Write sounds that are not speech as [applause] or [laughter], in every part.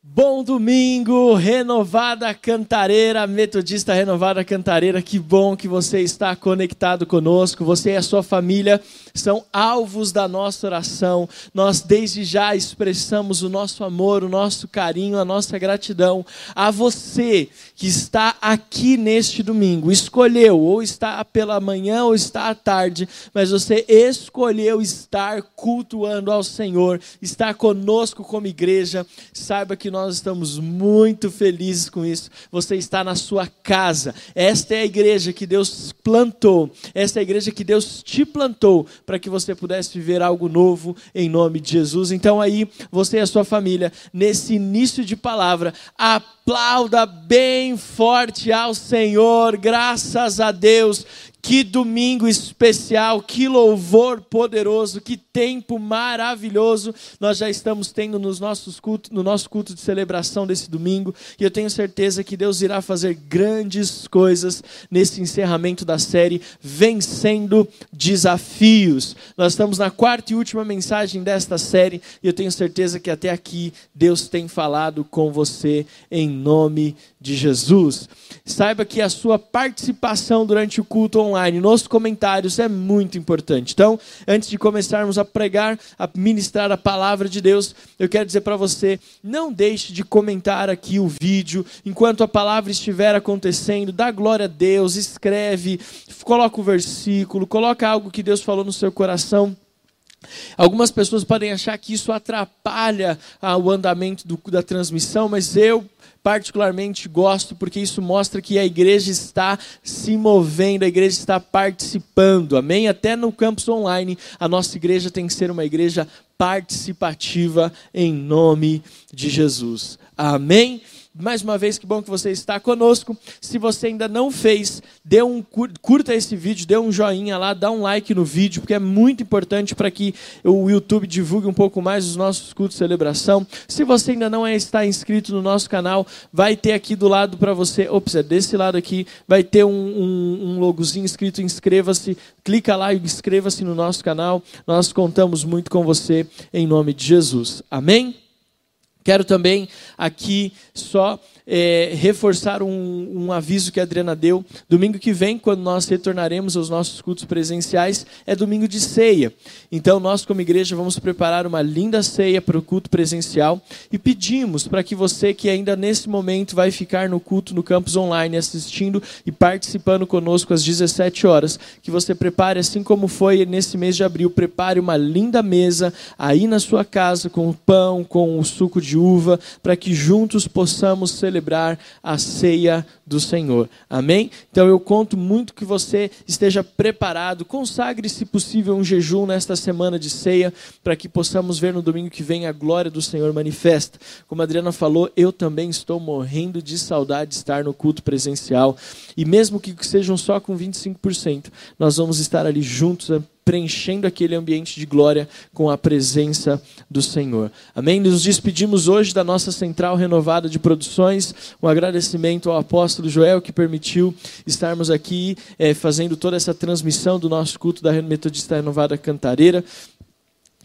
Bom domingo, renovada cantareira, metodista renovada cantareira. Que bom que você está conectado conosco. Você e a sua família são alvos da nossa oração. Nós desde já expressamos o nosso amor, o nosso carinho, a nossa gratidão a você que está aqui neste domingo. Escolheu ou está pela manhã ou está à tarde, mas você escolheu estar cultuando ao Senhor, estar conosco como igreja. Saiba que nós estamos muito felizes com isso. Você está na sua casa. Esta é a igreja que Deus plantou. Esta é a igreja que Deus te plantou para que você pudesse viver algo novo em nome de Jesus. Então aí, você e a sua família, nesse início de palavra, aplauda bem forte ao Senhor. Graças a Deus que domingo especial, que louvor poderoso, que tempo maravilhoso nós já estamos tendo nos nossos cultos, no nosso culto de celebração desse domingo. E eu tenho certeza que Deus irá fazer grandes coisas nesse encerramento da série Vencendo Desafios. Nós estamos na quarta e última mensagem desta série e eu tenho certeza que até aqui Deus tem falado com você em nome de Jesus. Saiba que a sua participação durante o culto online nos comentários é muito importante. Então, antes de começarmos a pregar, a ministrar a palavra de Deus, eu quero dizer para você: não deixe de comentar aqui o vídeo enquanto a palavra estiver acontecendo. Dá glória a Deus, escreve, coloca o versículo, coloca algo que Deus falou no seu coração. Algumas pessoas podem achar que isso atrapalha ah, o andamento do, da transmissão, mas eu particularmente gosto porque isso mostra que a igreja está se movendo, a igreja está participando, amém? Até no campus online, a nossa igreja tem que ser uma igreja participativa em nome de Jesus, amém? Mais uma vez, que bom que você está conosco. Se você ainda não fez, dê um curta esse vídeo, dê um joinha lá, dá um like no vídeo, porque é muito importante para que o YouTube divulgue um pouco mais os nossos cultos de celebração. Se você ainda não é, está inscrito no nosso canal, vai ter aqui do lado para você, ops, é desse lado aqui, vai ter um, um, um logozinho escrito inscreva-se, clica lá e inscreva-se no nosso canal. Nós contamos muito com você em nome de Jesus. Amém? Quero também aqui só é, reforçar um, um, aviso que a Adriana deu. Domingo que vem, quando nós retornaremos aos nossos cultos presenciais, é domingo de ceia. Então, nós, como igreja, vamos preparar uma linda ceia para o culto presencial e pedimos para que você, que ainda nesse momento vai ficar no culto no campus online, assistindo e participando conosco às 17 horas, que você prepare, assim como foi nesse mês de abril, prepare uma linda mesa aí na sua casa com pão, com o suco de uva, para que juntos possamos celebrar celebrar a ceia do Senhor. Amém? Então eu conto muito que você esteja preparado. Consagre, se possível, um jejum nesta semana de ceia, para que possamos ver no domingo que vem a glória do Senhor manifesta. Como a Adriana falou, eu também estou morrendo de saudade de estar no culto presencial. E mesmo que sejam só com 25%, nós vamos estar ali juntos preenchendo aquele ambiente de glória com a presença do Senhor. Amém? Nos despedimos hoje da nossa central renovada de produções. Um agradecimento ao apóstolo Joel que permitiu estarmos aqui é, fazendo toda essa transmissão do nosso culto da Metodista Renovada Cantareira.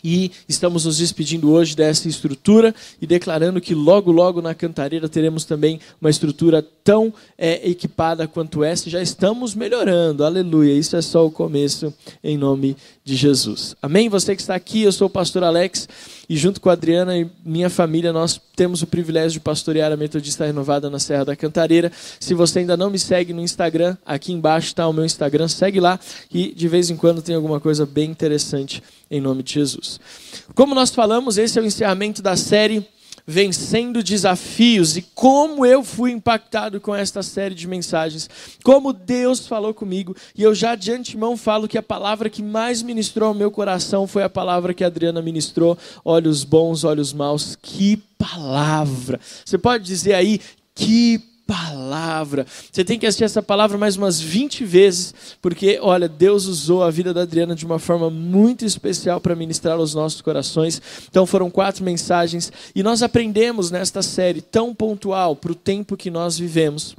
E estamos nos despedindo hoje dessa estrutura e declarando que logo, logo na Cantareira teremos também uma estrutura tão é, equipada quanto essa. Já estamos melhorando, aleluia. Isso é só o começo, em nome de Jesus. Amém? Você que está aqui, eu sou o pastor Alex e junto com a Adriana e minha família, nós temos o privilégio de pastorear a Metodista Renovada na Serra da Cantareira. Se você ainda não me segue no Instagram, aqui embaixo está o meu Instagram, segue lá e de vez em quando tem alguma coisa bem interessante em nome de Jesus. Como nós falamos, esse é o encerramento da série Vencendo Desafios e como eu fui impactado com esta série de mensagens, como Deus falou comigo, e eu já de antemão falo que a palavra que mais ministrou ao meu coração foi a palavra que a Adriana ministrou: olhos bons, olhos maus. Que palavra! Você pode dizer aí, que palavra. Você tem que assistir essa palavra mais umas 20 vezes, porque, olha, Deus usou a vida da Adriana de uma forma muito especial para ministrar aos nossos corações. Então foram quatro mensagens e nós aprendemos nesta série tão pontual para o tempo que nós vivemos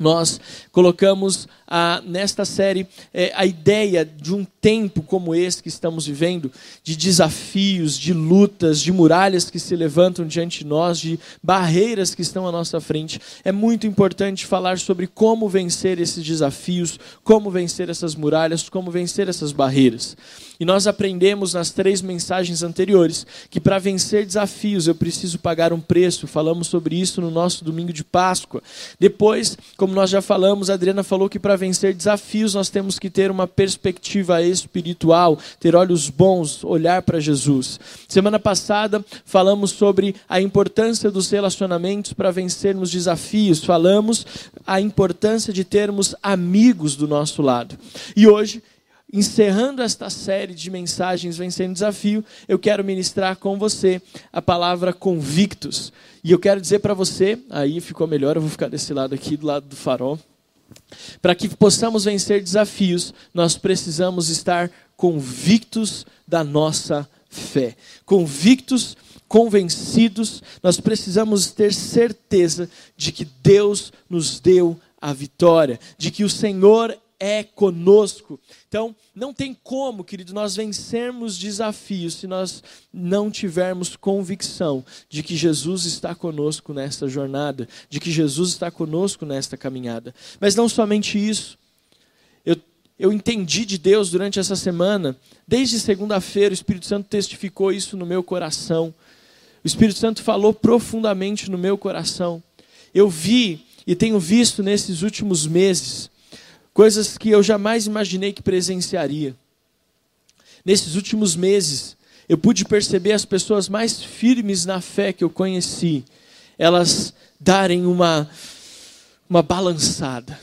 nós colocamos ah, nesta série é, a ideia de um tempo como esse que estamos vivendo, de desafios, de lutas, de muralhas que se levantam diante de nós, de barreiras que estão à nossa frente. É muito importante falar sobre como vencer esses desafios, como vencer essas muralhas, como vencer essas barreiras. E nós aprendemos nas três mensagens anteriores que para vencer desafios eu preciso pagar um preço. Falamos sobre isso no nosso domingo de Páscoa. Depois, como nós já falamos, a Adriana falou que para vencer desafios nós temos que ter uma perspectiva espiritual, ter olhos bons, olhar para Jesus. Semana passada falamos sobre a importância dos relacionamentos para vencermos desafios. Falamos a importância de termos amigos do nosso lado. E hoje encerrando esta série de mensagens Vencendo Desafio, eu quero ministrar com você a palavra convictos. E eu quero dizer para você, aí ficou melhor, eu vou ficar desse lado aqui, do lado do farol. Para que possamos vencer desafios, nós precisamos estar convictos da nossa fé. Convictos, convencidos, nós precisamos ter certeza de que Deus nos deu a vitória, de que o Senhor é conosco. Então, não tem como, querido, nós vencermos desafios se nós não tivermos convicção de que Jesus está conosco nesta jornada, de que Jesus está conosco nesta caminhada. Mas não somente isso. Eu, eu entendi de Deus durante essa semana, desde segunda-feira, o Espírito Santo testificou isso no meu coração. O Espírito Santo falou profundamente no meu coração. Eu vi e tenho visto nesses últimos meses coisas que eu jamais imaginei que presenciaria. Nesses últimos meses, eu pude perceber as pessoas mais firmes na fé que eu conheci, elas darem uma, uma balançada.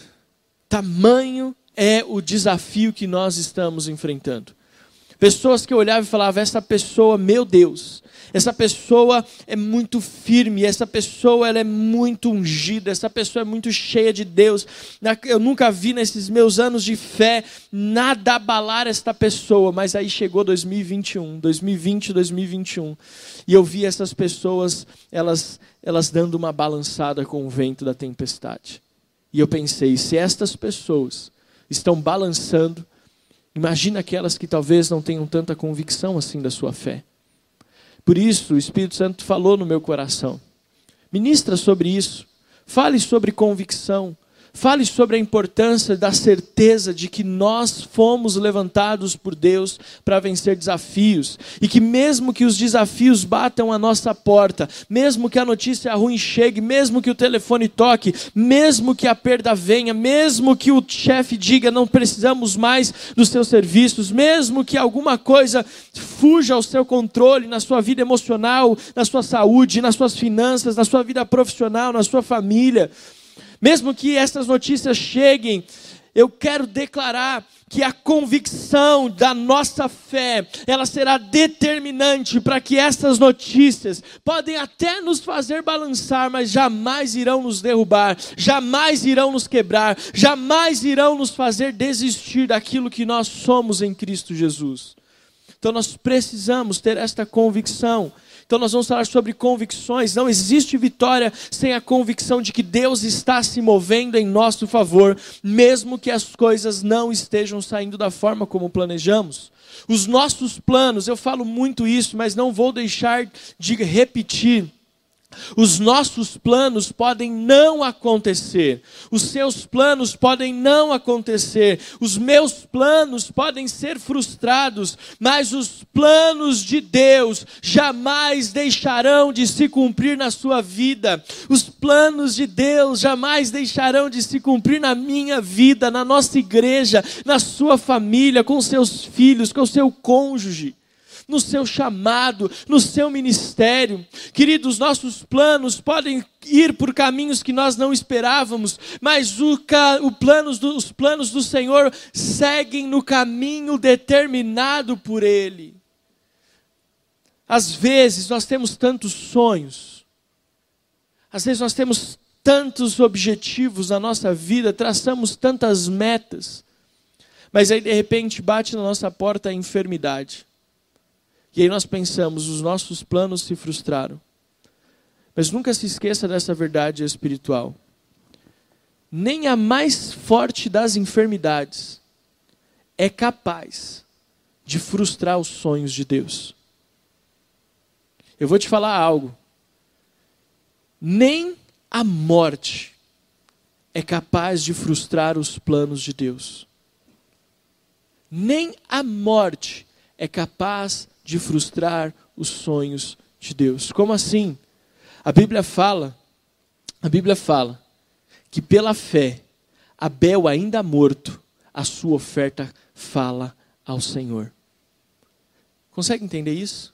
Tamanho é o desafio que nós estamos enfrentando. Pessoas que eu olhava e falava: essa pessoa, meu Deus, essa pessoa é muito firme, essa pessoa ela é muito ungida, essa pessoa é muito cheia de Deus. Eu nunca vi nesses meus anos de fé nada abalar esta pessoa, mas aí chegou 2021, 2020, 2021, e eu vi essas pessoas, elas, elas dando uma balançada com o vento da tempestade. E eu pensei: se estas pessoas estão balançando, Imagina aquelas que talvez não tenham tanta convicção assim da sua fé. Por isso, o Espírito Santo falou no meu coração. Ministra sobre isso. Fale sobre convicção. Fale sobre a importância da certeza de que nós fomos levantados por Deus para vencer desafios e que, mesmo que os desafios batam a nossa porta, mesmo que a notícia ruim chegue, mesmo que o telefone toque, mesmo que a perda venha, mesmo que o chefe diga não precisamos mais dos seus serviços, mesmo que alguma coisa fuja ao seu controle na sua vida emocional, na sua saúde, nas suas finanças, na sua vida profissional, na sua família mesmo que essas notícias cheguem, eu quero declarar que a convicção da nossa fé, ela será determinante para que essas notícias podem até nos fazer balançar, mas jamais irão nos derrubar, jamais irão nos quebrar, jamais irão nos fazer desistir daquilo que nós somos em Cristo Jesus. Então nós precisamos ter esta convicção então nós vamos falar sobre convicções. Não existe vitória sem a convicção de que Deus está se movendo em nosso favor, mesmo que as coisas não estejam saindo da forma como planejamos. Os nossos planos, eu falo muito isso, mas não vou deixar de repetir os nossos planos podem não acontecer, os seus planos podem não acontecer, os meus planos podem ser frustrados, mas os planos de Deus jamais deixarão de se cumprir na sua vida, os planos de Deus jamais deixarão de se cumprir na minha vida, na nossa igreja, na sua família, com seus filhos, com seu cônjuge no seu chamado, no seu ministério. Queridos, nossos planos podem ir por caminhos que nós não esperávamos, mas o, o planos do, os planos do Senhor seguem no caminho determinado por Ele. Às vezes nós temos tantos sonhos, às vezes nós temos tantos objetivos na nossa vida, traçamos tantas metas, mas aí de repente bate na nossa porta a enfermidade. E aí nós pensamos, os nossos planos se frustraram. Mas nunca se esqueça dessa verdade espiritual. nem a mais forte das enfermidades é capaz de frustrar os sonhos de Deus. Eu vou te falar algo. Nem a morte é capaz de frustrar os planos de Deus. Nem a morte é capaz de frustrar os sonhos de Deus. Como assim? A Bíblia fala, a Bíblia fala que pela fé Abel ainda morto, a sua oferta fala ao Senhor. Consegue entender isso?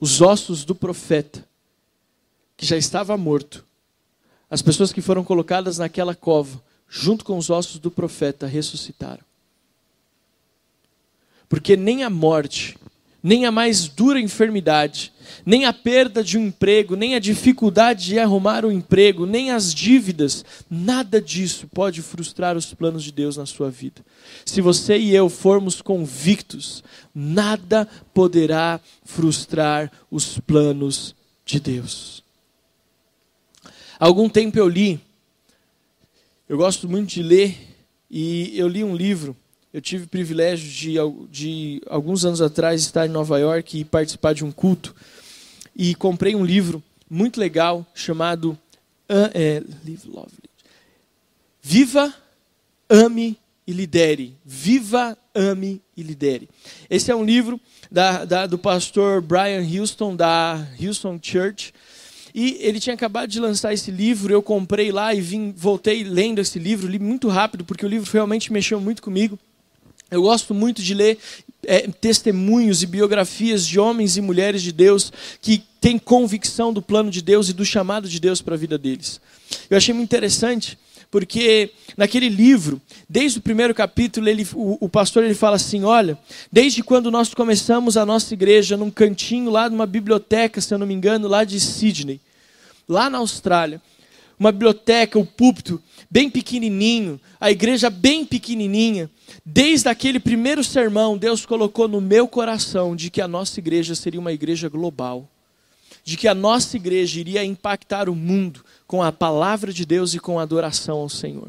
Os ossos do profeta, que já estava morto, as pessoas que foram colocadas naquela cova, junto com os ossos do profeta, ressuscitaram. Porque nem a morte, nem a mais dura enfermidade, nem a perda de um emprego, nem a dificuldade de arrumar um emprego, nem as dívidas, nada disso pode frustrar os planos de Deus na sua vida. Se você e eu formos convictos, nada poderá frustrar os planos de Deus. Há algum tempo eu li, eu gosto muito de ler, e eu li um livro eu tive o privilégio de, de, alguns anos atrás, estar em Nova York e participar de um culto. E comprei um livro muito legal chamado é, Viva, Ame e Lidere. Viva, Ame e Lidere. Esse é um livro da, da, do pastor Brian Houston, da Houston Church. E ele tinha acabado de lançar esse livro, eu comprei lá e vim, voltei lendo esse livro, li muito rápido, porque o livro realmente mexeu muito comigo. Eu gosto muito de ler é, testemunhos e biografias de homens e mulheres de Deus que têm convicção do plano de Deus e do chamado de Deus para a vida deles. Eu achei muito interessante porque naquele livro, desde o primeiro capítulo, ele, o, o, pastor ele fala assim: olha, desde quando nós começamos a nossa igreja num cantinho lá numa biblioteca, se eu não me engano, lá de Sydney, lá na Austrália, uma biblioteca, o púlpito bem pequenininho, a igreja bem pequenininha. Desde aquele primeiro sermão, Deus colocou no meu coração de que a nossa igreja seria uma igreja global, de que a nossa igreja iria impactar o mundo com a palavra de Deus e com a adoração ao Senhor.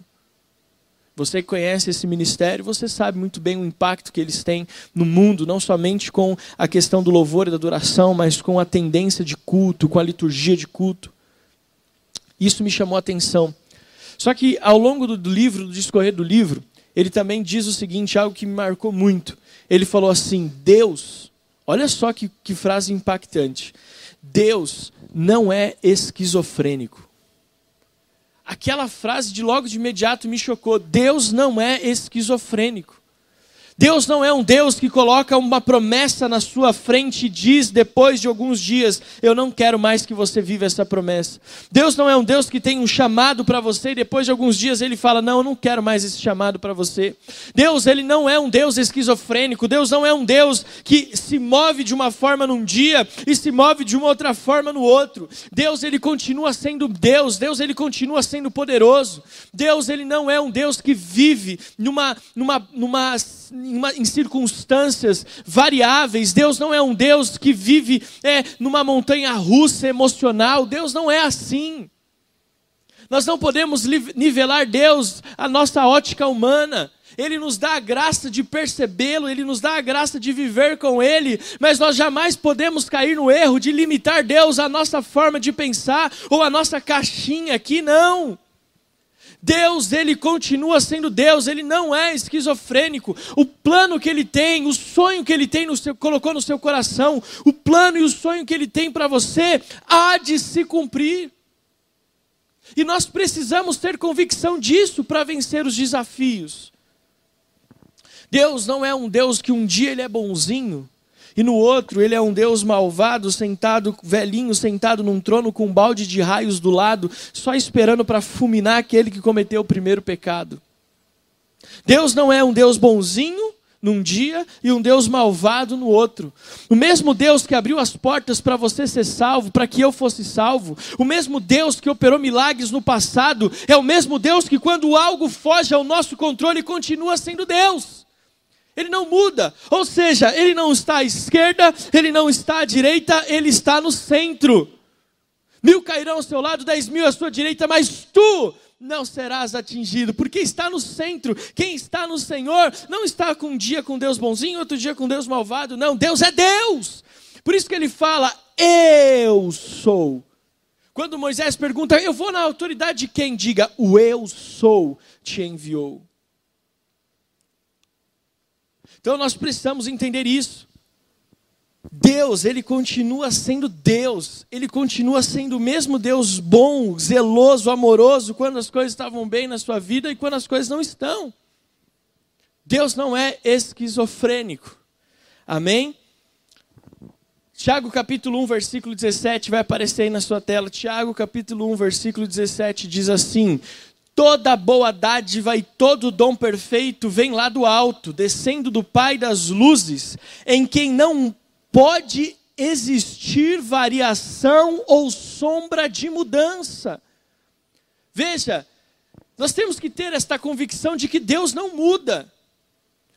Você que conhece esse ministério, você sabe muito bem o impacto que eles têm no mundo, não somente com a questão do louvor e da adoração, mas com a tendência de culto, com a liturgia de culto. Isso me chamou a atenção. Só que ao longo do livro, do discorrer do livro, ele também diz o seguinte, algo que me marcou muito. Ele falou assim: Deus, olha só que, que frase impactante. Deus não é esquizofrênico. Aquela frase de logo de imediato me chocou. Deus não é esquizofrênico. Deus não é um Deus que coloca uma promessa na sua frente e diz depois de alguns dias: Eu não quero mais que você viva essa promessa. Deus não é um Deus que tem um chamado para você e depois de alguns dias ele fala: Não, eu não quero mais esse chamado para você. Deus, ele não é um Deus esquizofrênico. Deus não é um Deus que se move de uma forma num dia e se move de uma outra forma no outro. Deus, ele continua sendo Deus. Deus, ele continua sendo poderoso. Deus, ele não é um Deus que vive numa, numa, numa em, circunstâncias variáveis. Deus não é um Deus que vive é, numa montanha russa emocional. Deus não é assim. Nós não podemos nivelar Deus a nossa ótica humana. Ele nos dá a graça de percebê-lo, ele nos dá a graça de viver com ele, mas nós jamais podemos cair no erro de limitar Deus à nossa forma de pensar ou à nossa caixinha aqui, não. Deus, ele continua sendo Deus, ele não é esquizofrênico. O plano que ele tem, o sonho que ele tem no seu, colocou no seu coração, o plano e o sonho que ele tem para você há de se cumprir. E nós precisamos ter convicção disso para vencer os desafios. Deus não é um Deus que um dia ele é bonzinho e no outro, ele é um Deus malvado, sentado, velhinho, sentado num trono com um balde de raios do lado, só esperando para fulminar aquele que cometeu o primeiro pecado. Deus não é um Deus bonzinho num dia e um Deus malvado no outro. O mesmo Deus que abriu as portas para você ser salvo, para que eu fosse salvo, o mesmo Deus que operou milagres no passado, é o mesmo Deus que, quando algo foge ao nosso controle, continua sendo Deus. Ele não muda. Ou seja, ele não está à esquerda, ele não está à direita, ele está no centro. Mil cairão ao seu lado, dez mil à sua direita, mas tu não serás atingido, porque está no centro. Quem está no Senhor não está com um dia com Deus bonzinho, outro dia com Deus malvado. Não, Deus é Deus. Por isso que ele fala: Eu sou. Quando Moisés pergunta, eu vou na autoridade de quem? Diga, o eu sou te enviou. Então nós precisamos entender isso. Deus, ele continua sendo Deus, ele continua sendo o mesmo Deus bom, zeloso, amoroso, quando as coisas estavam bem na sua vida e quando as coisas não estão. Deus não é esquizofrênico. Amém? Tiago capítulo 1, versículo 17, vai aparecer aí na sua tela. Tiago capítulo 1, versículo 17 diz assim: Toda boa dádiva e todo dom perfeito vem lá do alto, descendo do Pai das luzes, em quem não pode existir variação ou sombra de mudança. Veja, nós temos que ter esta convicção de que Deus não muda.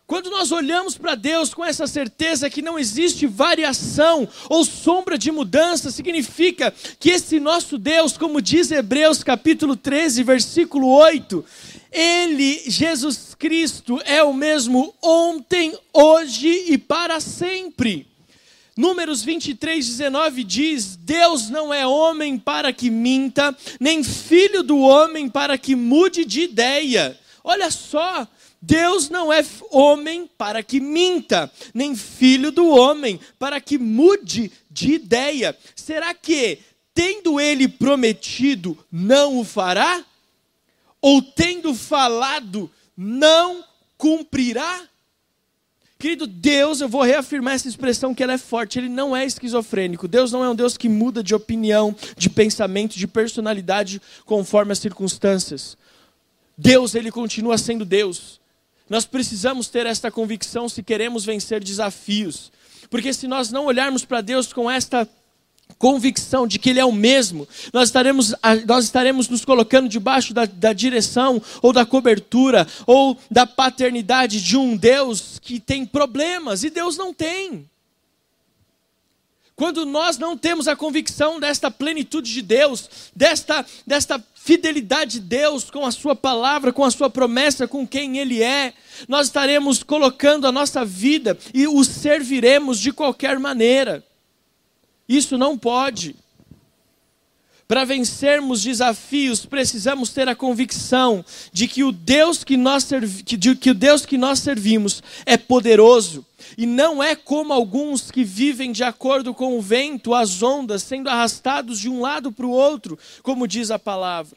Quando nós olhamos para Deus com essa certeza que não existe variação ou sombra de mudança, significa que esse nosso Deus, como diz Hebreus capítulo 13, versículo 8, ele, Jesus Cristo, é o mesmo ontem, hoje e para sempre. Números 23, 19 diz: Deus não é homem para que minta, nem filho do homem para que mude de ideia. Olha só, Deus não é homem para que minta, nem filho do homem para que mude de ideia. Será que, tendo ele prometido, não o fará? Ou tendo falado, não cumprirá? Querido Deus, eu vou reafirmar essa expressão que ela é forte, ele não é esquizofrênico. Deus não é um Deus que muda de opinião, de pensamento, de personalidade conforme as circunstâncias. Deus, ele continua sendo Deus. Nós precisamos ter esta convicção se queremos vencer desafios. Porque se nós não olharmos para Deus com esta convicção de que Ele é o mesmo, nós estaremos, nós estaremos nos colocando debaixo da, da direção ou da cobertura ou da paternidade de um Deus que tem problemas e Deus não tem. Quando nós não temos a convicção desta plenitude de Deus, desta, desta fidelidade de Deus com a Sua palavra, com a Sua promessa, com quem Ele é, nós estaremos colocando a nossa vida e o serviremos de qualquer maneira. Isso não pode. Para vencermos desafios, precisamos ter a convicção de que o Deus que nós, de que o Deus que nós servimos é poderoso e não é como alguns que vivem de acordo com o vento, as ondas, sendo arrastados de um lado para o outro, como diz a palavra.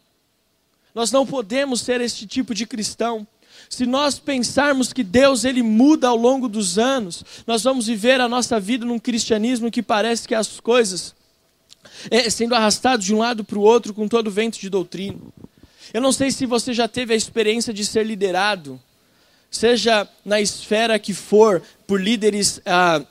Nós não podemos ser este tipo de cristão. Se nós pensarmos que Deus ele muda ao longo dos anos, nós vamos viver a nossa vida num cristianismo que parece que as coisas é, sendo arrastado de um lado para o outro com todo o vento de doutrina. Eu não sei se você já teve a experiência de ser liderado, seja na esfera que for, por líderes ah,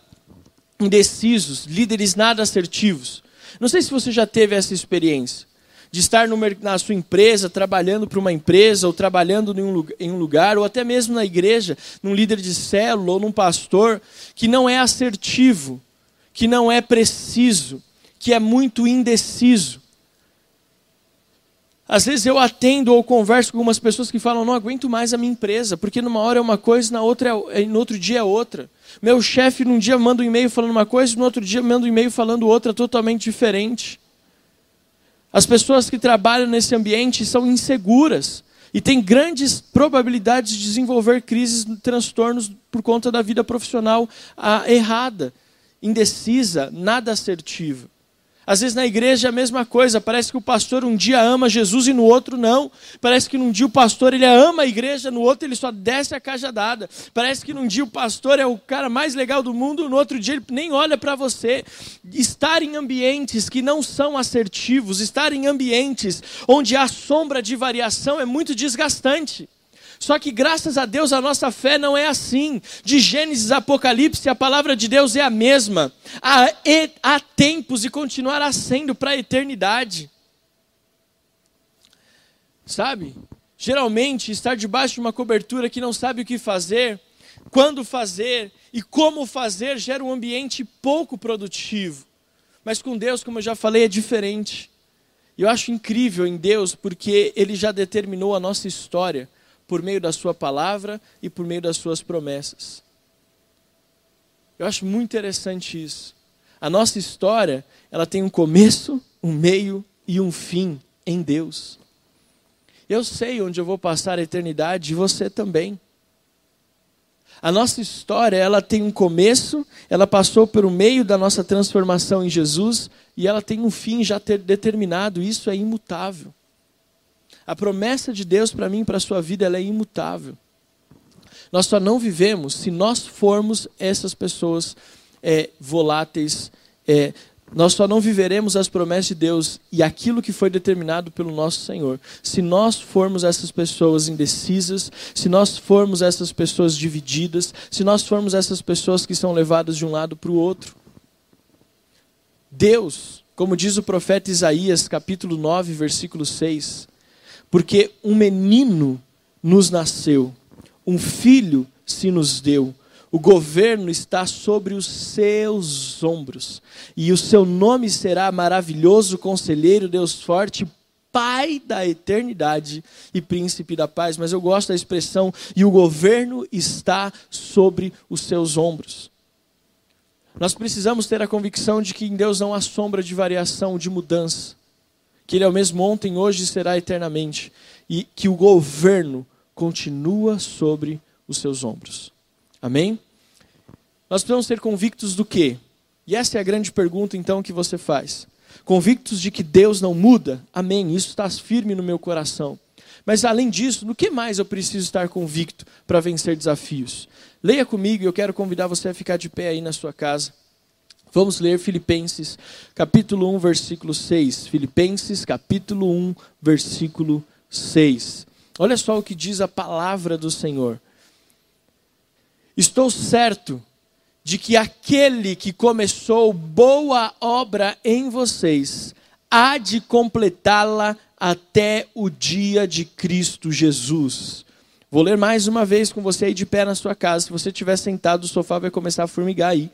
indecisos, líderes nada assertivos. Não sei se você já teve essa experiência de estar no, na sua empresa, trabalhando para uma empresa, ou trabalhando em um, em um lugar, ou até mesmo na igreja, num líder de célula ou num pastor, que não é assertivo, que não é preciso, que é muito indeciso. Às vezes eu atendo ou converso com algumas pessoas que falam: não aguento mais a minha empresa, porque numa hora é uma coisa, na outra é, no outro dia é outra. Meu chefe num dia manda um e-mail falando uma coisa, no outro dia manda um e-mail falando outra totalmente diferente. As pessoas que trabalham nesse ambiente são inseguras e têm grandes probabilidades de desenvolver crises, transtornos por conta da vida profissional ah, errada, indecisa, nada assertiva. Às vezes na igreja é a mesma coisa, parece que o pastor um dia ama Jesus e no outro não. Parece que num dia o pastor ele ama a igreja, no outro ele só desce a cajadada. Parece que num dia o pastor é o cara mais legal do mundo, no outro dia ele nem olha para você. Estar em ambientes que não são assertivos, estar em ambientes onde há sombra de variação é muito desgastante. Só que graças a Deus a nossa fé não é assim. De Gênesis a Apocalipse, a palavra de Deus é a mesma. Há, há tempos e continuará sendo para a eternidade. Sabe? Geralmente, estar debaixo de uma cobertura que não sabe o que fazer, quando fazer e como fazer, gera um ambiente pouco produtivo. Mas com Deus, como eu já falei, é diferente. E eu acho incrível em Deus porque Ele já determinou a nossa história por meio da Sua palavra e por meio das Suas promessas. Eu acho muito interessante isso. A nossa história, ela tem um começo, um meio e um fim em Deus. Eu sei onde eu vou passar a eternidade e você também. A nossa história, ela tem um começo, ela passou pelo meio da nossa transformação em Jesus e ela tem um fim já ter determinado, isso é imutável. A promessa de Deus para mim e para a sua vida, ela é imutável. Nós só não vivemos se nós formos essas pessoas é, voláteis, é, nós só não viveremos as promessas de Deus e aquilo que foi determinado pelo nosso Senhor. Se nós formos essas pessoas indecisas, se nós formos essas pessoas divididas, se nós formos essas pessoas que são levadas de um lado para o outro. Deus, como diz o profeta Isaías, capítulo 9, versículo 6, porque um menino nos nasceu, um filho se nos deu o governo está sobre os seus ombros. E o seu nome será maravilhoso, conselheiro, Deus forte, Pai da eternidade e príncipe da paz. Mas eu gosto da expressão, e o governo está sobre os seus ombros. Nós precisamos ter a convicção de que em Deus não há sombra de variação, de mudança. Que Ele é o mesmo ontem, hoje e será eternamente. E que o governo continua sobre os seus ombros. Amém? Nós precisamos ser convictos do quê? E essa é a grande pergunta então que você faz. Convictos de que Deus não muda? Amém. Isso está firme no meu coração. Mas além disso, no que mais eu preciso estar convicto para vencer desafios? Leia comigo e eu quero convidar você a ficar de pé aí na sua casa. Vamos ler Filipenses, capítulo 1, versículo 6. Filipenses, capítulo 1, versículo 6. Olha só o que diz a palavra do Senhor. Estou certo de que aquele que começou boa obra em vocês há de completá-la até o dia de Cristo Jesus. Vou ler mais uma vez com você aí de pé na sua casa. Se você estiver sentado, o sofá vai começar a formigar aí.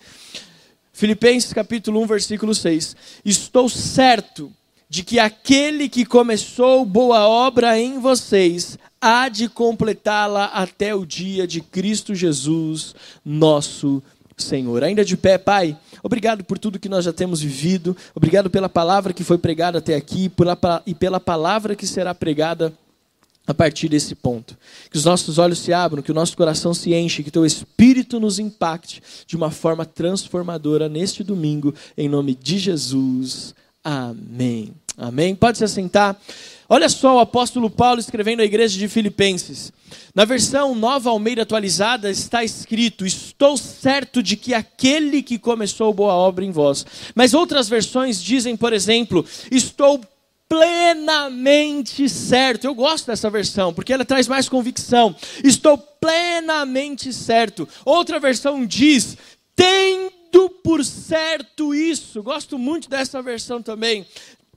Filipenses capítulo 1, versículo 6. Estou certo de que aquele que começou boa obra em vocês há de completá-la até o dia de Cristo Jesus, nosso Senhor. Ainda de pé, Pai, obrigado por tudo que nós já temos vivido, obrigado pela palavra que foi pregada até aqui e pela palavra que será pregada a partir desse ponto. Que os nossos olhos se abram, que o nosso coração se enche, que teu Espírito nos impacte de uma forma transformadora neste domingo, em nome de Jesus. Amém. Amém. Pode se assentar. Olha só o apóstolo Paulo escrevendo à igreja de Filipenses. Na versão nova Almeida atualizada está escrito: Estou certo de que aquele que começou boa obra em vós. Mas outras versões dizem, por exemplo, Estou plenamente certo. Eu gosto dessa versão, porque ela traz mais convicção. Estou plenamente certo. Outra versão diz: tendo por certo isso. Gosto muito dessa versão também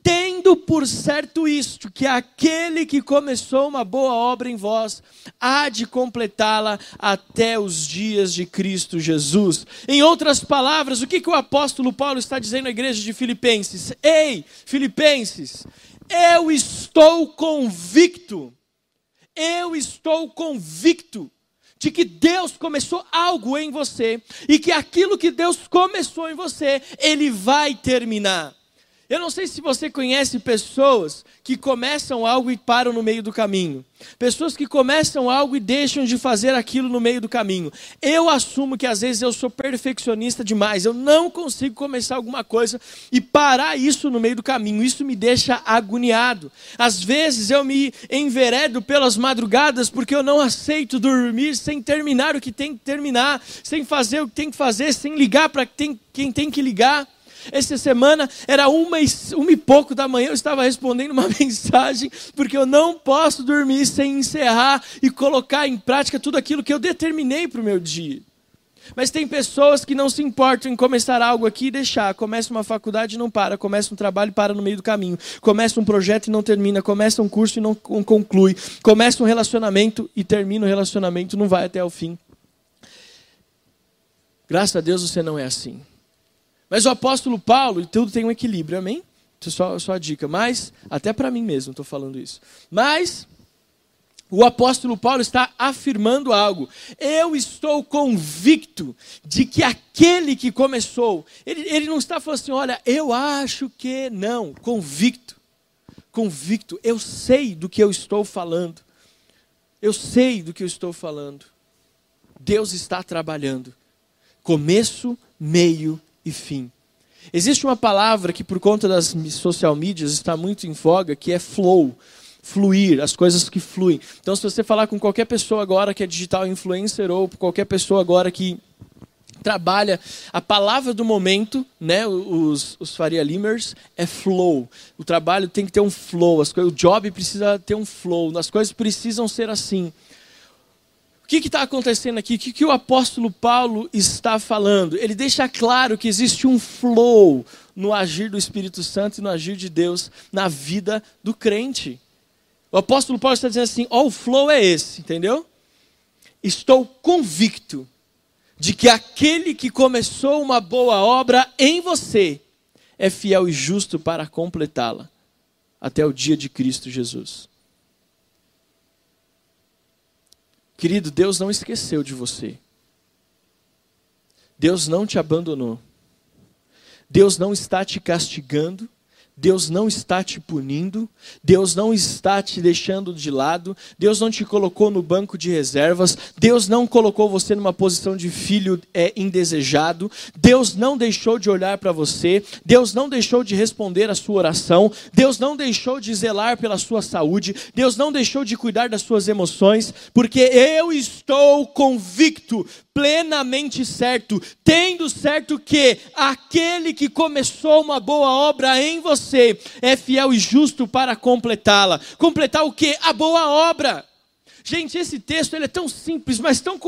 tendo por certo isto, que aquele que começou uma boa obra em vós, há de completá-la até os dias de Cristo Jesus. Em outras palavras, o que, que o apóstolo Paulo está dizendo à igreja de Filipenses? Ei, Filipenses, eu estou convicto, eu estou convicto de que Deus começou algo em você e que aquilo que Deus começou em você, Ele vai terminar. Eu não sei se você conhece pessoas que começam algo e param no meio do caminho. Pessoas que começam algo e deixam de fazer aquilo no meio do caminho. Eu assumo que às vezes eu sou perfeccionista demais. Eu não consigo começar alguma coisa e parar isso no meio do caminho. Isso me deixa agoniado. Às vezes eu me enveredo pelas madrugadas porque eu não aceito dormir sem terminar o que tem que terminar, sem fazer o que tem que fazer, sem ligar para quem tem que ligar. Essa semana era uma e, uma e pouco da manhã, eu estava respondendo uma [laughs] mensagem, porque eu não posso dormir sem encerrar e colocar em prática tudo aquilo que eu determinei para o meu dia. Mas tem pessoas que não se importam em começar algo aqui e deixar. Começa uma faculdade e não para. Começa um trabalho e para no meio do caminho. Começa um projeto e não termina. Começa um curso e não conclui. Começa um relacionamento e termina o relacionamento, não vai até o fim. Graças a Deus você não é assim. Mas o apóstolo Paulo, tudo tem um equilíbrio, amém? Só, só a dica. Mas, até para mim mesmo estou falando isso. Mas, o apóstolo Paulo está afirmando algo. Eu estou convicto de que aquele que começou, ele, ele não está falando assim, olha, eu acho que não. Convicto. Convicto. Eu sei do que eu estou falando. Eu sei do que eu estou falando. Deus está trabalhando. Começo, meio e fim. Existe uma palavra que, por conta das social medias, está muito em voga, que é flow fluir, as coisas que fluem. Então, se você falar com qualquer pessoa agora que é digital influencer ou qualquer pessoa agora que trabalha a palavra do momento, né? Os, os Faria Limers é flow. O trabalho tem que ter um flow, as coisas, o job precisa ter um flow, as coisas precisam ser assim. O que está acontecendo aqui? O que, que o apóstolo Paulo está falando? Ele deixa claro que existe um flow no agir do Espírito Santo e no agir de Deus na vida do crente. O apóstolo Paulo está dizendo assim: ó, oh, o flow é esse, entendeu? Estou convicto de que aquele que começou uma boa obra em você é fiel e justo para completá-la até o dia de Cristo Jesus. Querido, Deus não esqueceu de você. Deus não te abandonou. Deus não está te castigando. Deus não está te punindo, Deus não está te deixando de lado, Deus não te colocou no banco de reservas, Deus não colocou você numa posição de filho é, indesejado, Deus não deixou de olhar para você, Deus não deixou de responder a sua oração, Deus não deixou de zelar pela sua saúde, Deus não deixou de cuidar das suas emoções, porque eu estou convicto, plenamente certo, tendo certo que aquele que começou uma boa obra em você é fiel e justo para completá-la. Completar o que? A boa obra. Gente, esse texto ele é tão simples, mas tão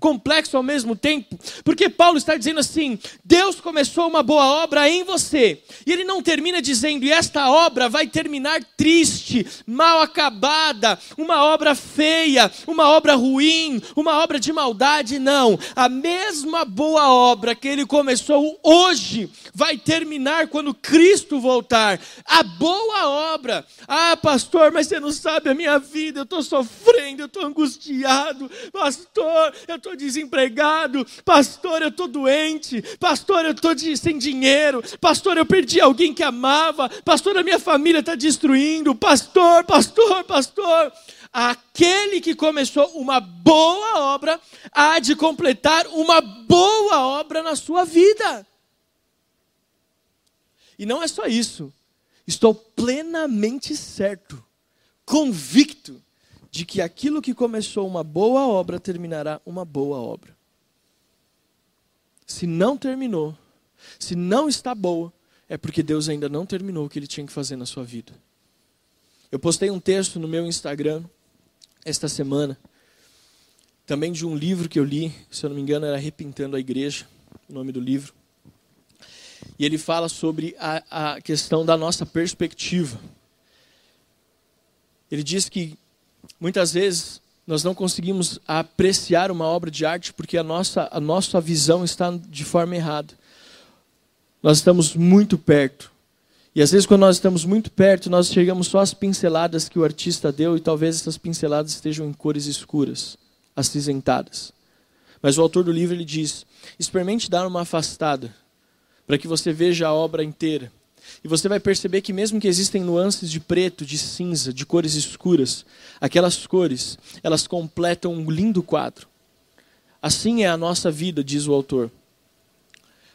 complexo ao mesmo tempo, porque Paulo está dizendo assim: Deus começou uma boa obra em você, e ele não termina dizendo, e esta obra vai terminar triste, mal acabada, uma obra feia, uma obra ruim, uma obra de maldade, não. A mesma boa obra que ele começou hoje vai terminar quando Cristo voltar. A boa obra, ah, pastor, mas você não sabe a minha vida, eu estou sofrendo eu estou angustiado, pastor, eu estou desempregado, pastor, eu estou doente, pastor, eu estou sem dinheiro, pastor, eu perdi alguém que amava, pastor, a minha família está destruindo, pastor, pastor, pastor. Aquele que começou uma boa obra há de completar uma boa obra na sua vida. E não é só isso. Estou plenamente certo, convicto de que aquilo que começou uma boa obra terminará uma boa obra. Se não terminou, se não está boa, é porque Deus ainda não terminou o que ele tinha que fazer na sua vida. Eu postei um texto no meu Instagram esta semana, também de um livro que eu li, se eu não me engano era Repintando a Igreja, o nome do livro. E ele fala sobre a, a questão da nossa perspectiva. Ele diz que Muitas vezes nós não conseguimos apreciar uma obra de arte porque a nossa, a nossa visão está de forma errada. Nós estamos muito perto. E às vezes, quando nós estamos muito perto, nós chegamos só as pinceladas que o artista deu e talvez essas pinceladas estejam em cores escuras, acinzentadas. Mas o autor do livro ele diz: experimente dar uma afastada para que você veja a obra inteira. E você vai perceber que mesmo que existem nuances de preto, de cinza, de cores escuras, aquelas cores, elas completam um lindo quadro. Assim é a nossa vida, diz o autor.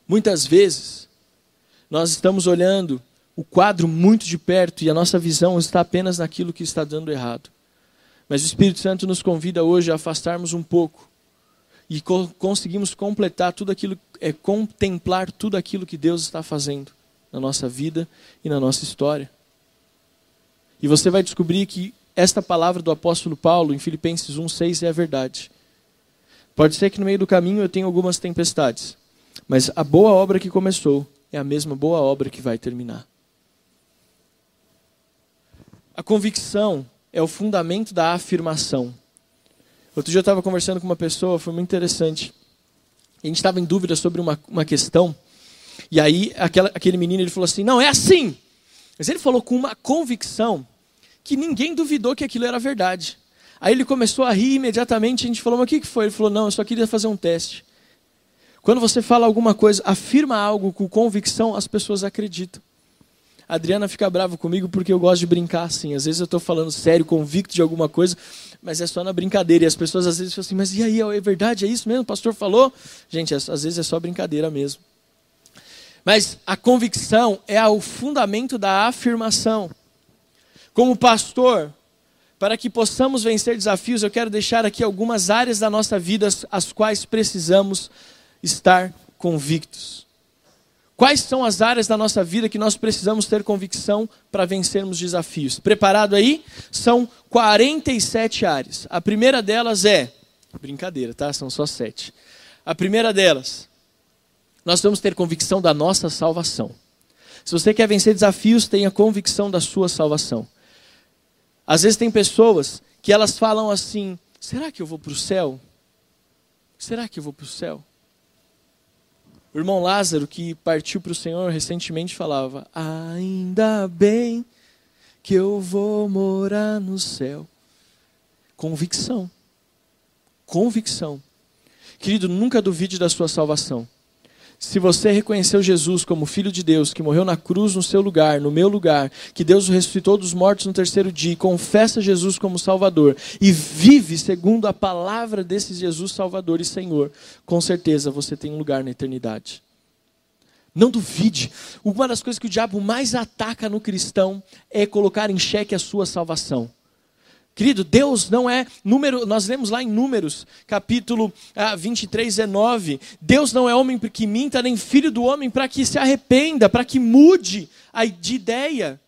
Muitas vezes, nós estamos olhando o quadro muito de perto e a nossa visão está apenas naquilo que está dando errado. Mas o Espírito Santo nos convida hoje a afastarmos um pouco e co conseguimos completar tudo aquilo, é contemplar tudo aquilo que Deus está fazendo na nossa vida e na nossa história. E você vai descobrir que esta palavra do apóstolo Paulo em Filipenses 1:6 é a verdade. Pode ser que no meio do caminho eu tenha algumas tempestades, mas a boa obra que começou é a mesma boa obra que vai terminar. A convicção é o fundamento da afirmação. Outro dia eu estava conversando com uma pessoa, foi muito interessante. A gente estava em dúvida sobre uma, uma questão, e aí aquela, aquele menino ele falou assim: Não, é assim. Mas ele falou com uma convicção que ninguém duvidou que aquilo era verdade. Aí ele começou a rir imediatamente, a gente falou, mas o que foi? Ele falou, não, eu só queria fazer um teste. Quando você fala alguma coisa, afirma algo com convicção, as pessoas acreditam. A Adriana fica brava comigo porque eu gosto de brincar assim. Às vezes eu estou falando sério, convicto de alguma coisa, mas é só na brincadeira. E as pessoas às vezes falam assim, mas e aí, é verdade? É isso mesmo? O pastor falou? Gente, às vezes é só brincadeira mesmo. Mas a convicção é o fundamento da afirmação. Como pastor, para que possamos vencer desafios, eu quero deixar aqui algumas áreas da nossa vida as quais precisamos estar convictos. Quais são as áreas da nossa vida que nós precisamos ter convicção para vencermos desafios? Preparado aí? São 47 áreas. A primeira delas é. Brincadeira, tá? São só sete. A primeira delas, nós vamos ter convicção da nossa salvação. Se você quer vencer desafios, tenha convicção da sua salvação. Às vezes tem pessoas que elas falam assim: será que eu vou para o céu? Será que eu vou para o céu? O irmão Lázaro, que partiu para o Senhor recentemente, falava: Ainda bem que eu vou morar no céu. Convicção. Convicção. Querido, nunca duvide da sua salvação. Se você reconheceu Jesus como Filho de Deus, que morreu na cruz no seu lugar, no meu lugar, que Deus ressuscitou dos mortos no terceiro dia, e confessa Jesus como Salvador, e vive segundo a palavra desse Jesus Salvador e Senhor, com certeza você tem um lugar na eternidade. Não duvide. Uma das coisas que o diabo mais ataca no cristão é colocar em xeque a sua salvação. Querido, Deus não é número, nós lemos lá em Números, capítulo ah, 23, 19. Deus não é homem que minta, nem filho do homem para que se arrependa, para que mude de ideia.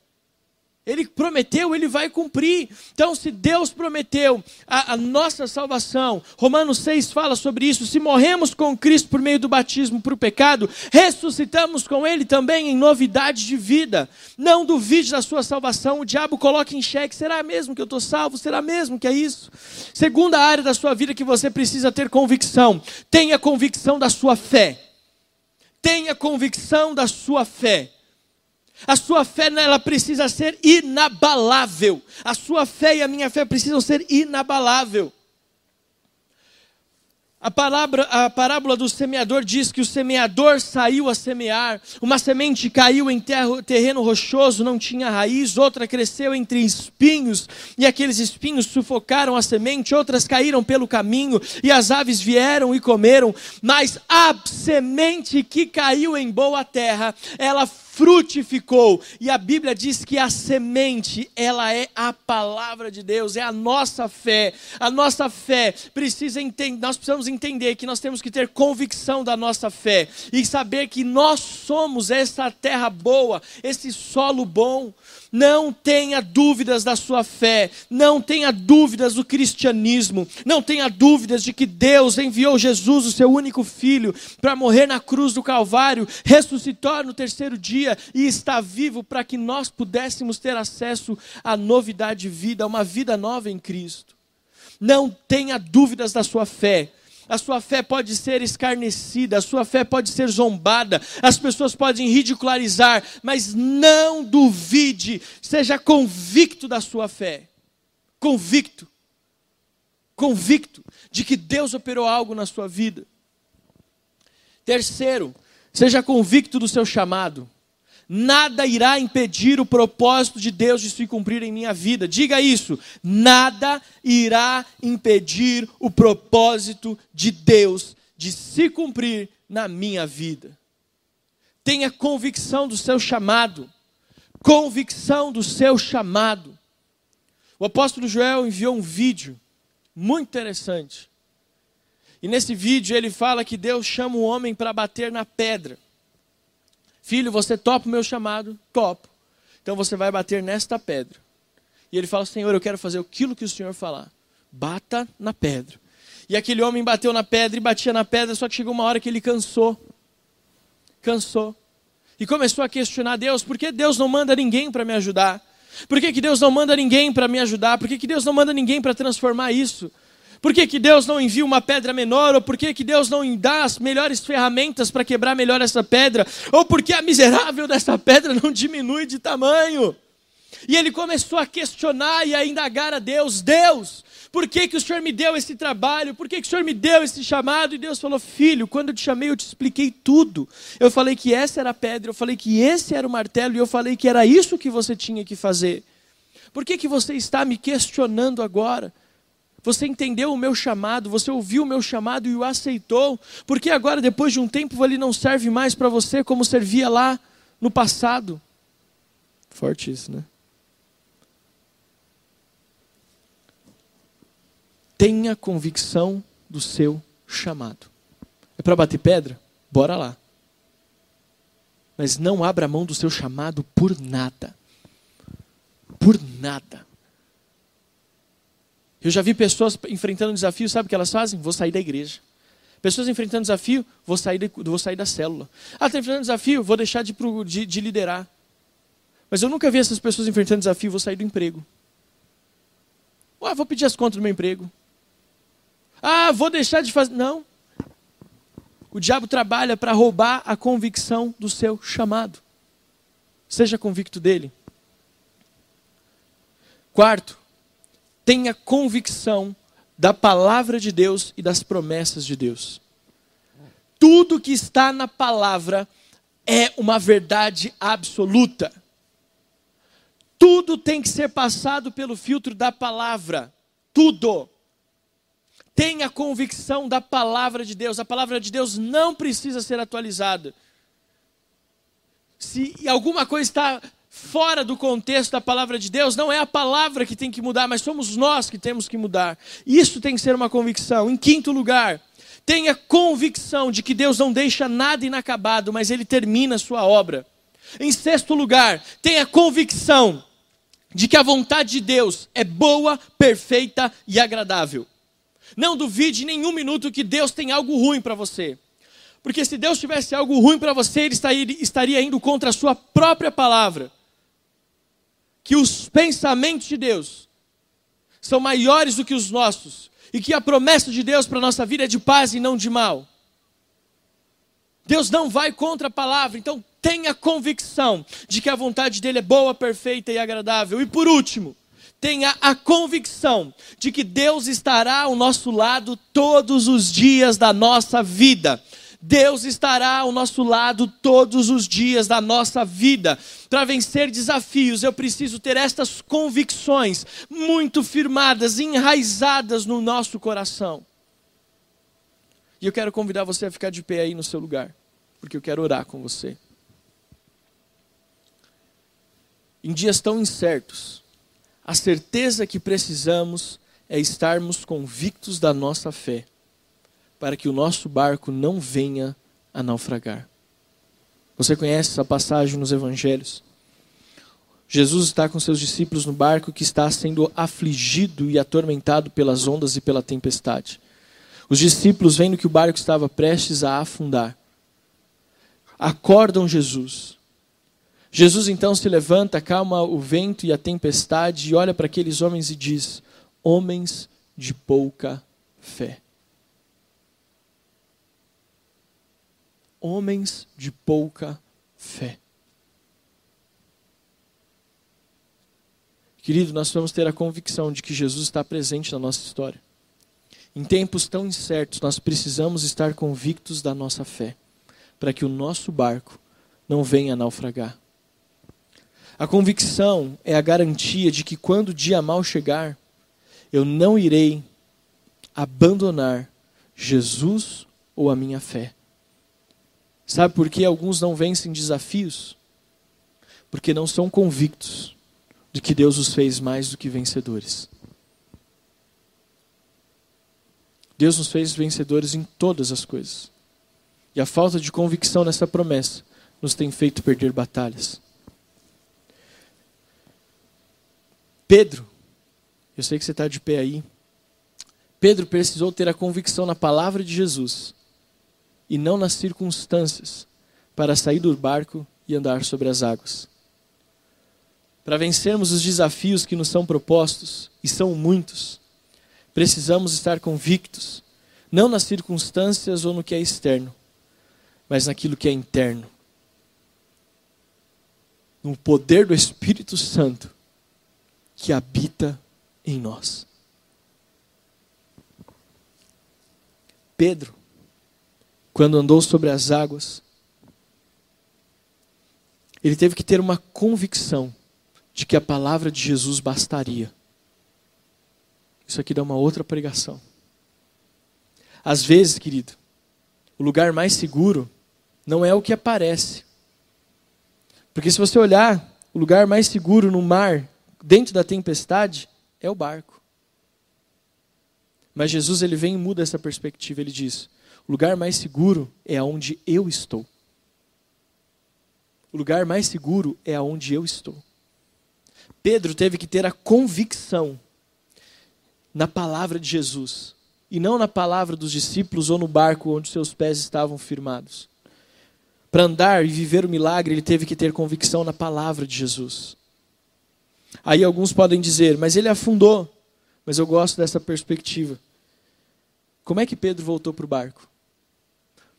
Ele prometeu, ele vai cumprir. Então, se Deus prometeu a, a, nossa salvação, Romanos 6 fala sobre isso. Se morremos com Cristo por meio do batismo para o pecado, ressuscitamos com Ele também em novidade de vida. Não duvide da sua salvação. O diabo coloca em xeque: será mesmo que eu estou salvo? Será mesmo que é isso? Segunda área da sua vida que você precisa ter convicção: tenha convicção da sua fé. Tenha convicção da sua fé. A sua fé ela precisa ser inabalável. A sua fé e a minha fé precisam ser inabalável. A, palavra, a parábola do semeador diz que o semeador saiu a semear, uma semente caiu em terra, terreno rochoso, não tinha raiz, outra cresceu entre espinhos, e aqueles espinhos sufocaram a semente, outras caíram pelo caminho, e as aves vieram e comeram, mas a semente que caiu em boa terra, ela frutificou. E a Bíblia diz que a semente, ela é a palavra de Deus, é a nossa fé. A nossa fé precisa entender, nós precisamos entender que nós temos que ter convicção da nossa fé e saber que nós somos essa terra boa, esse solo bom. Não tenha dúvidas da sua fé, não tenha dúvidas do cristianismo, não tenha dúvidas de que Deus enviou Jesus, o seu único filho, para morrer na cruz do Calvário, ressuscitou no terceiro dia e está vivo para que nós pudéssemos ter acesso à novidade de vida, a uma vida nova em Cristo. Não tenha dúvidas da sua fé a sua fé pode ser escarnecida, a sua fé pode ser zombada, as pessoas podem ridicularizar, mas não duvide, seja convicto da sua fé. Convicto. Convicto de que Deus operou algo na sua vida. Terceiro, seja convicto do seu chamado nada irá impedir o propósito de Deus de se cumprir em minha vida. Diga isso: nada irá impedir o propósito de Deus de se cumprir na minha vida. Tenha convicção do seu chamado. Convicção do seu chamado. O apóstolo Joel enviou um vídeo muito interessante. E nesse vídeo ele fala que Deus chama o homem para bater na pedra. Filho, você topa o meu chamado? Topo. Então você vai bater nesta pedra. E ele fala: Senhor, eu quero fazer aquilo que o Senhor falar. Bata na pedra. E aquele homem bateu na pedra e batia na pedra, só que chegou uma hora que ele cansou. Cansou. E começou a questionar Deus: por que Deus não manda ninguém para me ajudar? Por que, que Deus não manda ninguém para me ajudar? Por que, que Deus não manda ninguém para transformar isso? Por que, que Deus não envia uma pedra menor? Ou por que, que Deus não dá as melhores ferramentas para quebrar melhor essa pedra? Ou por que a miserável dessa pedra não diminui de tamanho? E ele começou a questionar e a indagar a Deus: Deus, por que, que o Senhor me deu esse trabalho? Por que, que o Senhor me deu esse chamado? E Deus falou: Filho, quando eu te chamei, eu te expliquei tudo. Eu falei que essa era a pedra, eu falei que esse era o martelo, e eu falei que era isso que você tinha que fazer. Por que, que você está me questionando agora? Você entendeu o meu chamado, você ouviu o meu chamado e o aceitou, porque agora, depois de um tempo, ele não serve mais para você como servia lá no passado. Forte isso, né? Tenha convicção do seu chamado. É para bater pedra? Bora lá. Mas não abra mão do seu chamado por nada. Por nada. Eu já vi pessoas enfrentando desafio, sabe o que elas fazem? Vou sair da igreja. Pessoas enfrentando desafio, vou sair, de, vou sair da célula. Ah, está enfrentando desafio, vou deixar de, de, de liderar. Mas eu nunca vi essas pessoas enfrentando desafio, vou sair do emprego. Ah, vou pedir as contas do meu emprego. Ah, vou deixar de fazer. Não. O diabo trabalha para roubar a convicção do seu chamado. Seja convicto dele. Quarto, tenha convicção da palavra de Deus e das promessas de Deus. Tudo que está na palavra é uma verdade absoluta. Tudo tem que ser passado pelo filtro da palavra. Tudo. Tenha convicção da palavra de Deus. A palavra de Deus não precisa ser atualizada. Se alguma coisa está fora do contexto da palavra de Deus, não é a palavra que tem que mudar, mas somos nós que temos que mudar. Isso tem que ser uma convicção. Em quinto lugar, tenha convicção de que Deus não deixa nada inacabado, mas Ele termina a sua obra. Em sexto lugar, tenha convicção de que a vontade de Deus é boa, perfeita e agradável. Não duvide nenhum minuto que Deus tem algo ruim para você. Porque se Deus tivesse algo ruim para você, Ele estaria indo contra a sua própria palavra. Que os pensamentos de Deus são maiores do que os nossos. E que a promessa de Deus para a nossa vida é de paz e não de mal. Deus não vai contra a palavra, então tenha convicção de que a vontade dele é boa, perfeita e agradável. E por último, tenha a convicção de que Deus estará ao nosso lado todos os dias da nossa vida. Deus estará ao nosso lado todos os dias da nossa vida. Para vencer desafios, eu preciso ter estas convicções muito firmadas, enraizadas no nosso coração. E eu quero convidar você a ficar de pé aí no seu lugar, porque eu quero orar com você. Em dias tão incertos, a certeza que precisamos é estarmos convictos da nossa fé, para que o nosso barco não venha a naufragar. Você conhece essa passagem nos evangelhos? Jesus está com seus discípulos no barco que está sendo afligido e atormentado pelas ondas e pela tempestade. Os discípulos, vendo que o barco estava prestes a afundar, acordam Jesus Jesus então se levanta, calma o vento e a tempestade e olha para aqueles homens e diz: Homens de pouca fé. Homens de pouca fé. Querido, nós vamos ter a convicção de que Jesus está presente na nossa história. Em tempos tão incertos, nós precisamos estar convictos da nossa fé, para que o nosso barco não venha naufragar. A convicção é a garantia de que quando o dia mal chegar, eu não irei abandonar Jesus ou a minha fé. Sabe por que alguns não vencem desafios? Porque não são convictos de que Deus os fez mais do que vencedores. Deus nos fez vencedores em todas as coisas. E a falta de convicção nessa promessa nos tem feito perder batalhas. Pedro, eu sei que você está de pé aí. Pedro precisou ter a convicção na palavra de Jesus e não nas circunstâncias para sair do barco e andar sobre as águas. Para vencermos os desafios que nos são propostos, e são muitos, precisamos estar convictos, não nas circunstâncias ou no que é externo, mas naquilo que é interno. No poder do Espírito Santo que habita em nós. Pedro, quando andou sobre as águas, ele teve que ter uma convicção de que a palavra de Jesus bastaria. Isso aqui dá uma outra pregação. Às vezes, querido, o lugar mais seguro não é o que aparece. Porque se você olhar, o lugar mais seguro no mar, dentro da tempestade, é o barco. Mas Jesus ele vem e muda essa perspectiva, ele diz: "O lugar mais seguro é aonde eu estou". O lugar mais seguro é aonde eu estou. Pedro teve que ter a convicção na palavra de Jesus e não na palavra dos discípulos ou no barco onde seus pés estavam firmados. Para andar e viver o milagre, ele teve que ter convicção na palavra de Jesus. Aí alguns podem dizer, mas ele afundou. Mas eu gosto dessa perspectiva. Como é que Pedro voltou para o barco?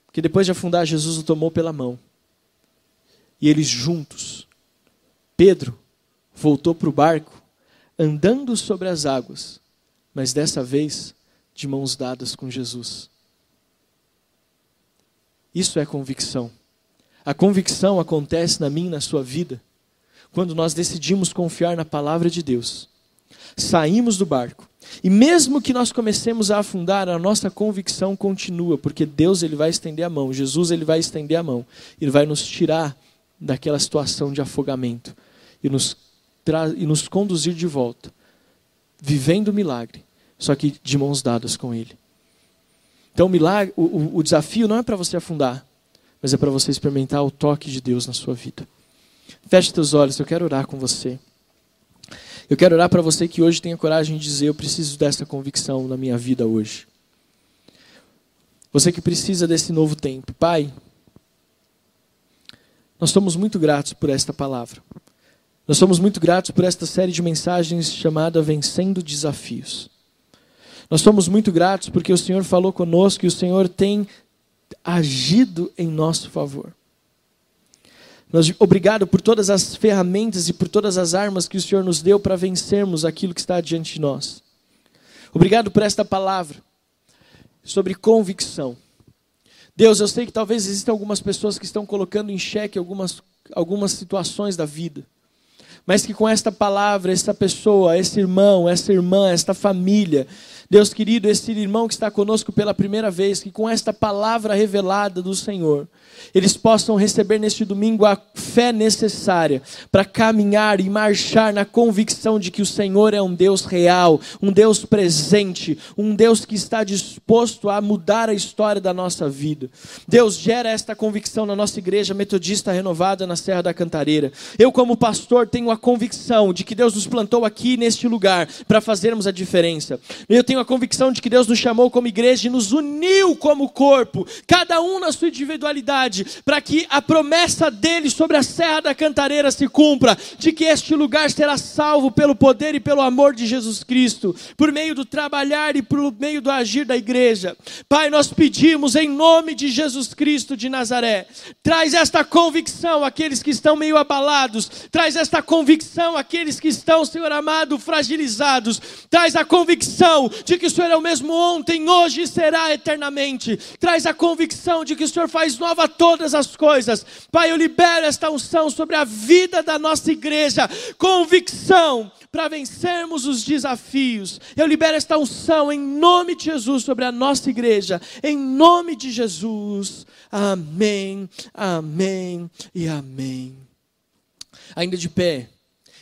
Porque depois de afundar, Jesus o tomou pela mão. E eles juntos, Pedro voltou para o barco, andando sobre as águas, mas dessa vez de mãos dadas com Jesus. Isso é convicção. A convicção acontece na e na sua vida quando nós decidimos confiar na palavra de Deus. Saímos do barco. E mesmo que nós comecemos a afundar, a nossa convicção continua, porque Deus ele vai estender a mão, Jesus ele vai estender a mão, ele vai nos tirar daquela situação de afogamento e nos, e nos conduzir de volta, vivendo o milagre, só que de mãos dadas com Ele. Então milagre, o, o desafio não é para você afundar, mas é para você experimentar o toque de Deus na sua vida. Feche teus olhos, eu quero orar com você. Eu quero orar para você que hoje tenha coragem de dizer: Eu preciso dessa convicção na minha vida hoje. Você que precisa desse novo tempo. Pai, nós somos muito gratos por esta palavra. Nós somos muito gratos por esta série de mensagens chamada Vencendo Desafios. Nós somos muito gratos porque o Senhor falou conosco e o Senhor tem agido em nosso favor. Nós, obrigado por todas as ferramentas e por todas as armas que o Senhor nos deu para vencermos aquilo que está diante de nós. Obrigado por esta palavra sobre convicção. Deus, eu sei que talvez existam algumas pessoas que estão colocando em xeque algumas, algumas situações da vida, mas que com esta palavra, esta pessoa, esse irmão, essa irmã, esta família, Deus querido, esse irmão que está conosco pela primeira vez, que com esta palavra revelada do Senhor, eles possam receber neste domingo a fé necessária para caminhar e marchar na convicção de que o Senhor é um Deus real, um Deus presente, um Deus que está disposto a mudar a história da nossa vida. Deus gera esta convicção na nossa igreja metodista renovada na Serra da Cantareira. Eu, como pastor, tenho a convicção de que Deus nos plantou aqui neste lugar para fazermos a diferença. Eu tenho a convicção de que Deus nos chamou como igreja e nos uniu como corpo, cada um na sua individualidade para que a promessa dele sobre a Serra da Cantareira se cumpra, de que este lugar será salvo pelo poder e pelo amor de Jesus Cristo, por meio do trabalhar e por meio do agir da igreja. Pai, nós pedimos em nome de Jesus Cristo de Nazaré, traz esta convicção àqueles que estão meio abalados, traz esta convicção àqueles que estão, Senhor amado, fragilizados, traz a convicção de que o Senhor é o mesmo ontem, hoje e será eternamente, traz a convicção de que o Senhor faz nova toda todas as coisas. Pai, eu libero esta unção sobre a vida da nossa igreja, convicção para vencermos os desafios. Eu libero esta unção em nome de Jesus sobre a nossa igreja, em nome de Jesus. Amém, amém e amém. Ainda de pé.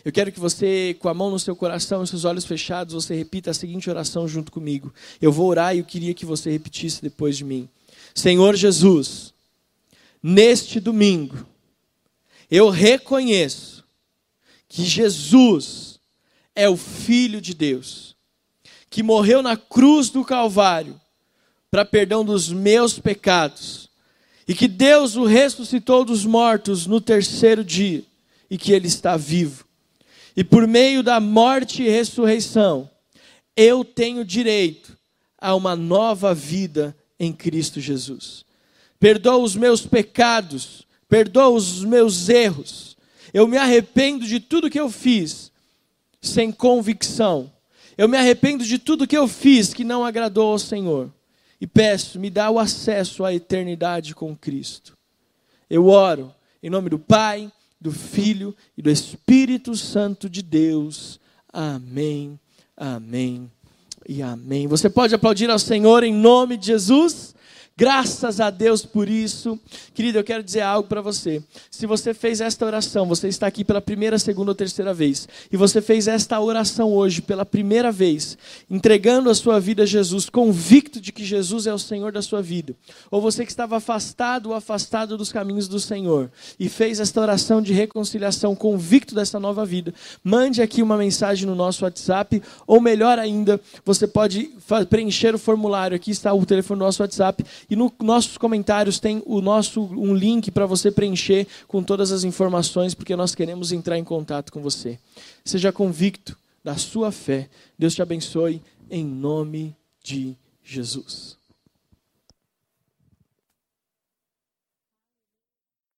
Eu quero que você, com a mão no seu coração e seus olhos fechados, você repita a seguinte oração junto comigo. Eu vou orar e eu queria que você repetisse depois de mim. Senhor Jesus, neste domingo, eu reconheço que Jesus é o Filho de Deus, que morreu na cruz do Calvário para perdão dos meus pecados, e que Deus o ressuscitou dos mortos no terceiro dia, e que Ele está vivo. E por meio da morte e ressurreição, eu tenho direito a uma nova vida em Cristo Jesus. Perdoa os meus pecados, perdoa os meus erros. Eu me arrependo de tudo que eu fiz sem convicção. Eu me arrependo de tudo que eu fiz que não agradou ao Senhor. E peço, me dá o acesso à eternidade com Cristo. Eu oro em nome do Pai, do Filho e do Espírito Santo de Deus. Amém, amém e amém. Você pode aplaudir ao Senhor em nome de Jesus? Graças a Deus por isso. Querido, eu quero dizer algo para você. Se você fez esta oração, você está aqui pela primeira, segunda ou terceira vez, e você fez esta oração hoje pela primeira vez, entregando a sua vida a Jesus, convicto de que Jesus é o Senhor da sua vida, ou você que estava afastado ou afastado dos caminhos do Senhor e fez esta oração de reconciliação, convicto dessa nova vida, mande aqui uma mensagem no nosso WhatsApp, ou melhor ainda, você pode preencher o formulário. Aqui está o telefone do nosso WhatsApp e nos nossos comentários tem o nosso um link para você preencher com todas as informações, porque nós queremos entrar em contato com você. Seja convicto da sua fé. Deus te abençoe em nome de Jesus.